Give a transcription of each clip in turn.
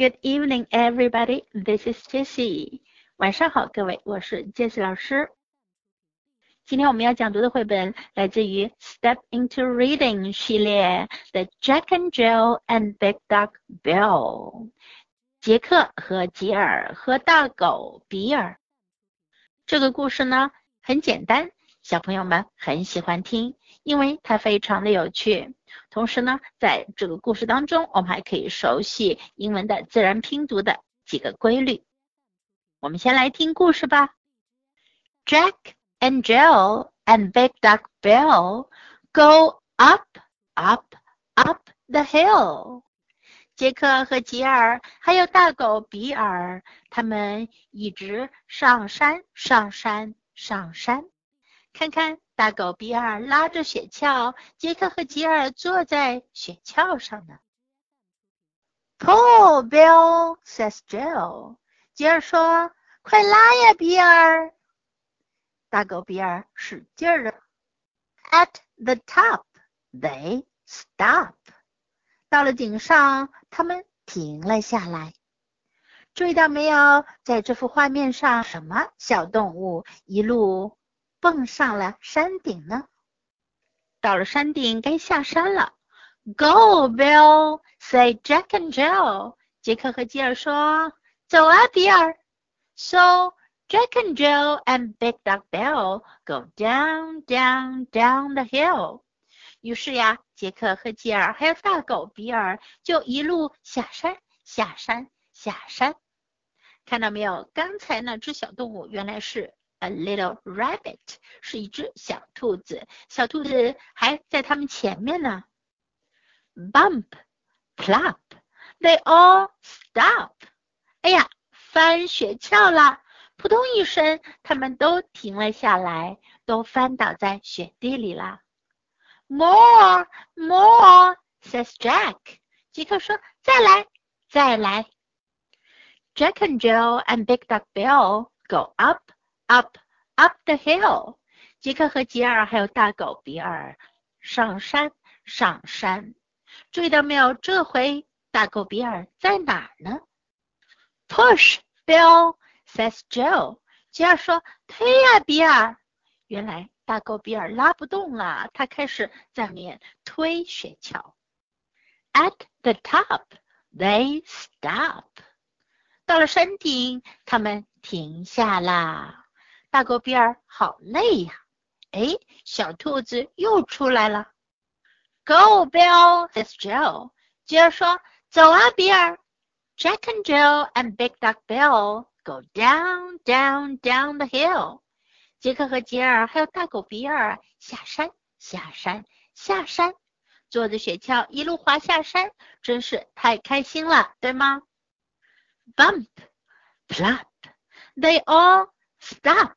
Good evening, everybody. This is Jessie. 晚上好，各位，我是 Jessie 老师。今天我们要讲读的绘本来自于《Step into Reading》系列的《Jack and Jill and Big Dog Bill》。杰克和吉尔和大狗比尔。这个故事呢很简单，小朋友们很喜欢听，因为它非常的有趣。同时呢，在这个故事当中，我们还可以熟悉英文的自然拼读的几个规律。我们先来听故事吧。Jack and Jill and Big Duck Bill go up, up, up the hill。杰克和吉尔还有大狗比尔，他们一直上山，上山，上山。看看，大狗比尔拉着雪橇，杰克和吉尔坐在雪橇上呢。Pull, Bill says Jill。吉尔说：“快拉呀，比尔！”大狗比尔使劲儿的。At the top, they stop。到了顶上，他们停了下来。注意到没有，在这幅画面上，什么小动物一路蹦上了山顶呢？到了山顶，该下山了。Go, Bill, say Jack and Jill。杰克和吉尔说：“走啊，比尔。” So Jack and Jill and Big Dog Bill go down, down, down the hill. 于是呀，杰克和吉尔还有大狗比尔就一路下山，下山，下山。看到没有？刚才那只小动物原来是 a little rabbit，是一只小兔子。小兔子还在他们前面呢。Bump, plop, they all stop。哎呀！翻雪橇了，扑通一声，他们都停了下来，都翻倒在雪地里了。More, more, says Jack。杰克说：“再来，再来。” Jack and Jill and Big Duck Bill go up, up, up the hill。杰克和吉尔还有大狗比尔上山，上山。注意到没有？这回大狗比尔在哪儿呢？Push, Bill says Joe。吉尔说：“推呀，比尔。”原来大狗比尔拉不动了，他开始在里面推雪橇。At the top, they stop。到了山顶，他们停下啦。大狗比尔好累呀。哎，小兔子又出来了。Go, Bill says Joe。吉尔说：“走啊，比尔。” Jack and Jill and Big Duck Bill go down, down, down the hill. 杰克和吉尔还有大狗比尔下山，下山，下山，坐着雪橇一路滑下山，真是太开心了，对吗？Bump, plop, they all stop.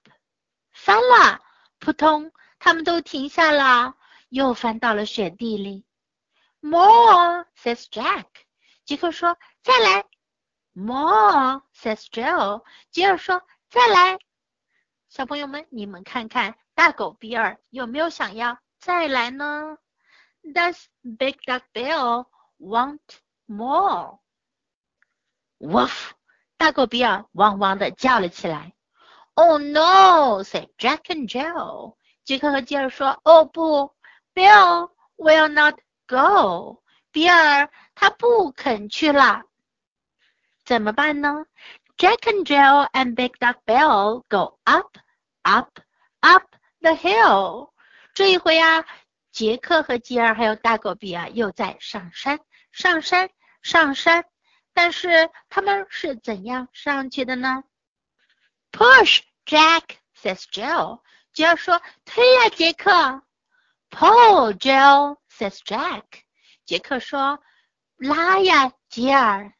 翻了，扑通，他们都停下了，又翻到了雪地里。More, says Jack. 杰克说：“再来。” More says Jill。吉尔说：“再来。”小朋友们，你们看看大狗比尔有没有想要再来呢？Does Big Duck Bill want more? Woof！大狗比尔汪汪的叫了起来。Oh no! said Jack and Jill。杰克和吉尔说：“哦不，Bill will not go。”比尔他不肯去了。怎么办呢？Jack and Jill and Big Duck Bill go up, up, up the hill。这一回啊，杰克和吉尔还有大狗比尔，又在上山，上山，上山。但是他们是怎样上去的呢？Push, Jack says Jill。吉尔说：“推呀，杰克。”Pull, Jill says Jack。杰克说：“拉呀，吉尔。”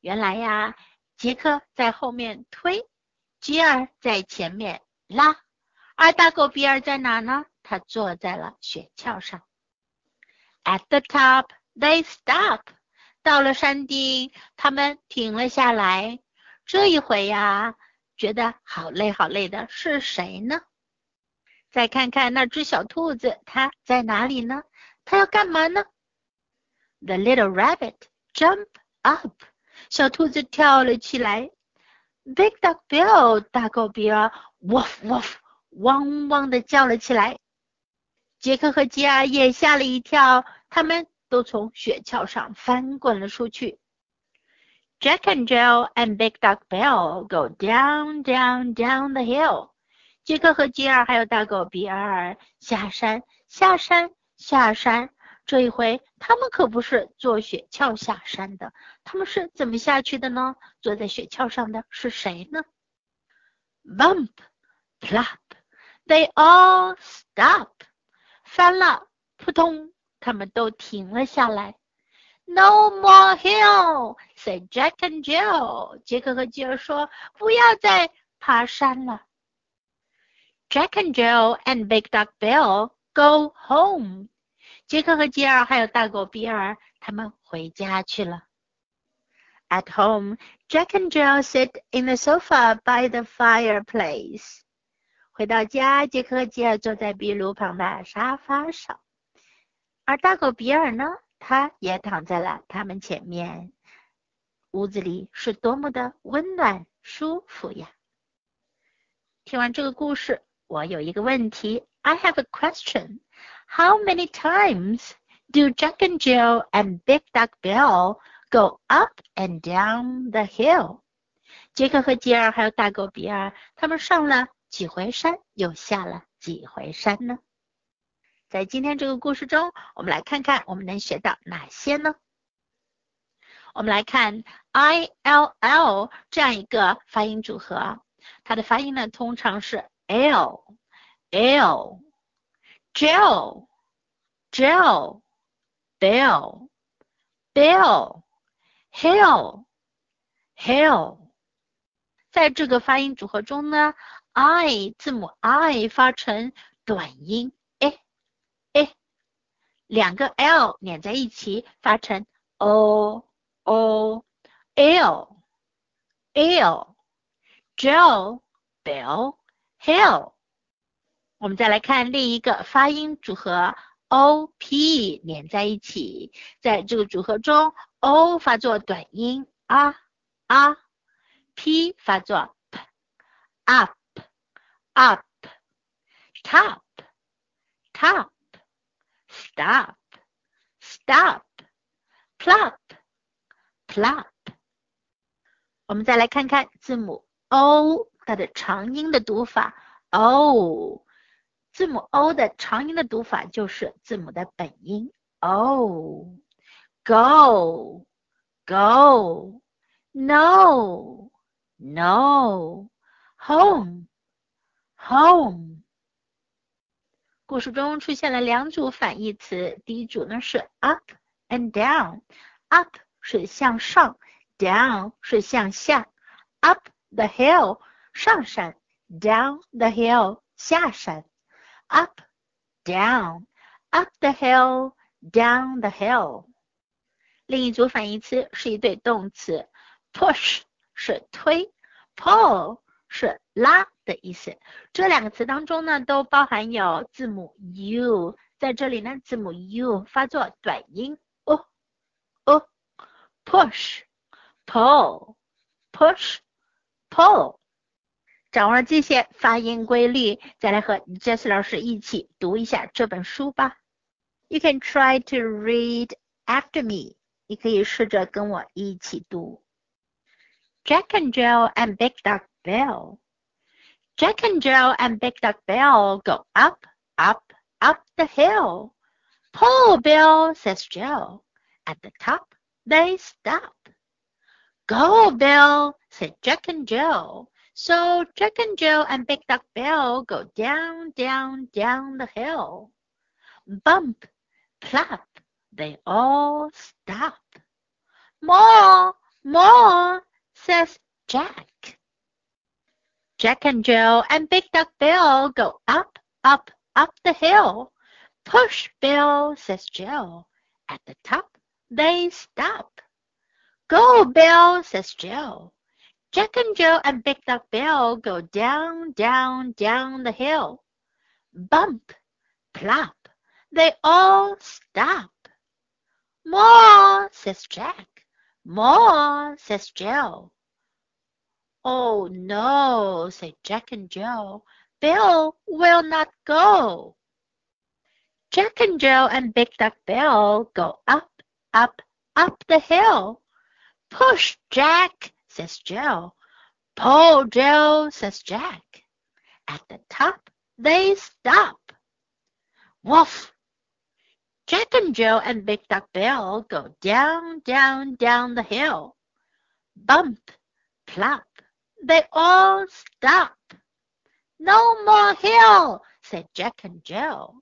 原来呀，杰克在后面推，吉尔在前面拉，而大狗比尔在哪呢？他坐在了雪橇上。At the top, they stop。到了山顶，他们停了下来。这一回呀，觉得好累好累的是谁呢？再看看那只小兔子，它在哪里呢？它要干嘛呢？The little rabbit jump up。小兔子跳了起来。Big Dog Bill，大狗比尔，woof woof，汪汪的叫了起来。杰克和吉尔也吓了一跳，他们都从雪橇上翻滚了出去。Jack and Jill and Big Dog Bill go down, down, down the hill。杰克和吉尔还有大狗比尔下山，下山，下山。这一回，他们可不是坐雪橇下山的，他们是怎么下去的呢？坐在雪橇上的是谁呢？Bump, plop, they all stop. 翻了，扑通，他们都停了下来。No more hill, said Jack and Jill. 杰克和吉尔说：“不要再爬山了。” Jack and Jill and Big Dog Bill go home. 杰克和吉尔还有大狗比尔，他们回家去了。At home, Jack and Jill sit in the sofa by the fireplace. 回到家，杰克和吉尔坐在壁炉旁的沙发上，而大狗比尔呢， 他也躺在了他们前面。屋子里是多么的温暖舒服呀！听完这个故事，我有一个问题，I have a question. How many times do Jack and Jill and Big Duck Bill go up and down the hill? 杰克和吉尔还有大狗比尔，他们上了几回山，又下了几回山呢？在今天这个故事中，我们来看看我们能学到哪些呢？我们来看 I L L 这样一个发音组合，它的发音呢通常是 L L。Jill, Jill, Bill, Bill, Hill, Hill。在这个发音组合中呢，I 字母 I 发成短音两个 L 连在一起发成 o o l l。Jill, Bill, Hill。我们再来看另一个发音组合，o p 连在一起，在这个组合中，o 发作短音啊啊，p 发作 p up up top top stop stop plop plop。我们再来看看字母 o 它的长音的读法，o。字母 o 的长音的读法就是字母的本音 o。Go, go, no, no, home, home。 故事中出现了两组反义词，第一组呢是 up and down。up 是向上，down 是向下。up the hill 上山，down the hill 下山。up, down, up the hill, down the hill。另一组反义词是一对动词，push 是推，pull 是拉的意思。这两个词当中呢，都包含有字母 u，在这里呢，字母 u 发作短音 o o push pull push pull。掌握了这些发音规律，再来和 Jess 老师一起读一下这本书吧。You can try to read after me。你可以试着跟我一起读。Jack and Jill and Big Duck Bill. Jack and Jill and Big Duck Bill go up, up, up the hill. Pull, Bill, says Jill. At the top, they stop. Go, Bill, said Jack and Jill. So Jack and Jill and Big Duck Bill go down, down, down the hill. Bump, plop, they all stop. More, more, says Jack. Jack and Jill and Big Duck Bill go up, up, up the hill. Push, Bill, says Jill. At the top, they stop. Go, Bill, says Jill. Jack and Jill and Big Duck Bill go down, down, down the hill. Bump, plop, they all stop. More, says Jack. More, says Jill. Oh no, say Jack and Jill. Bill will not go. Jack and Jill and Big Duck Bill go up, up, up the hill. Push, Jack, says Jill. Pull, Jill, says Jack. At the top, they stop. Woof! Jack and Jill and Big Duck Bill go down, down, down the hill. Bump, plop, they all stop. No more hill, said Jack and Jill.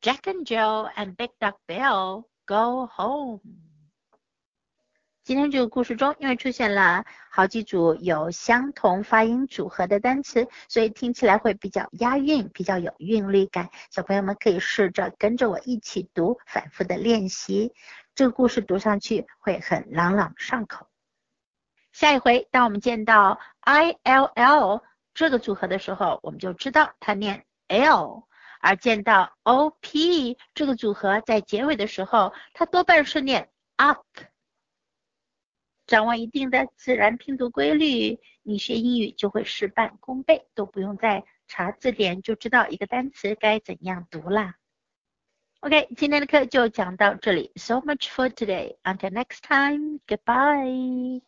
Jack and Jill and Big Duck Bill go home. 今天这个故事中，因为出现了好几组有相同发音组合的单词，所以听起来会比较押韵，比较有韵律感。小朋友们可以试着跟着我一起读，反复的练习，这个故事读上去会很朗朗上口。下一回，当我们见到 i l l 这个组合的时候，我们就知道它念 l；而见到 o p 这个组合在结尾的时候，它多半是念 up。掌握一定的自然拼读规律，你学英语就会事半功倍，都不用再查字典就知道一个单词该怎样读啦。OK，今天的课就讲到这里。So much for today. Until next time. Goodbye.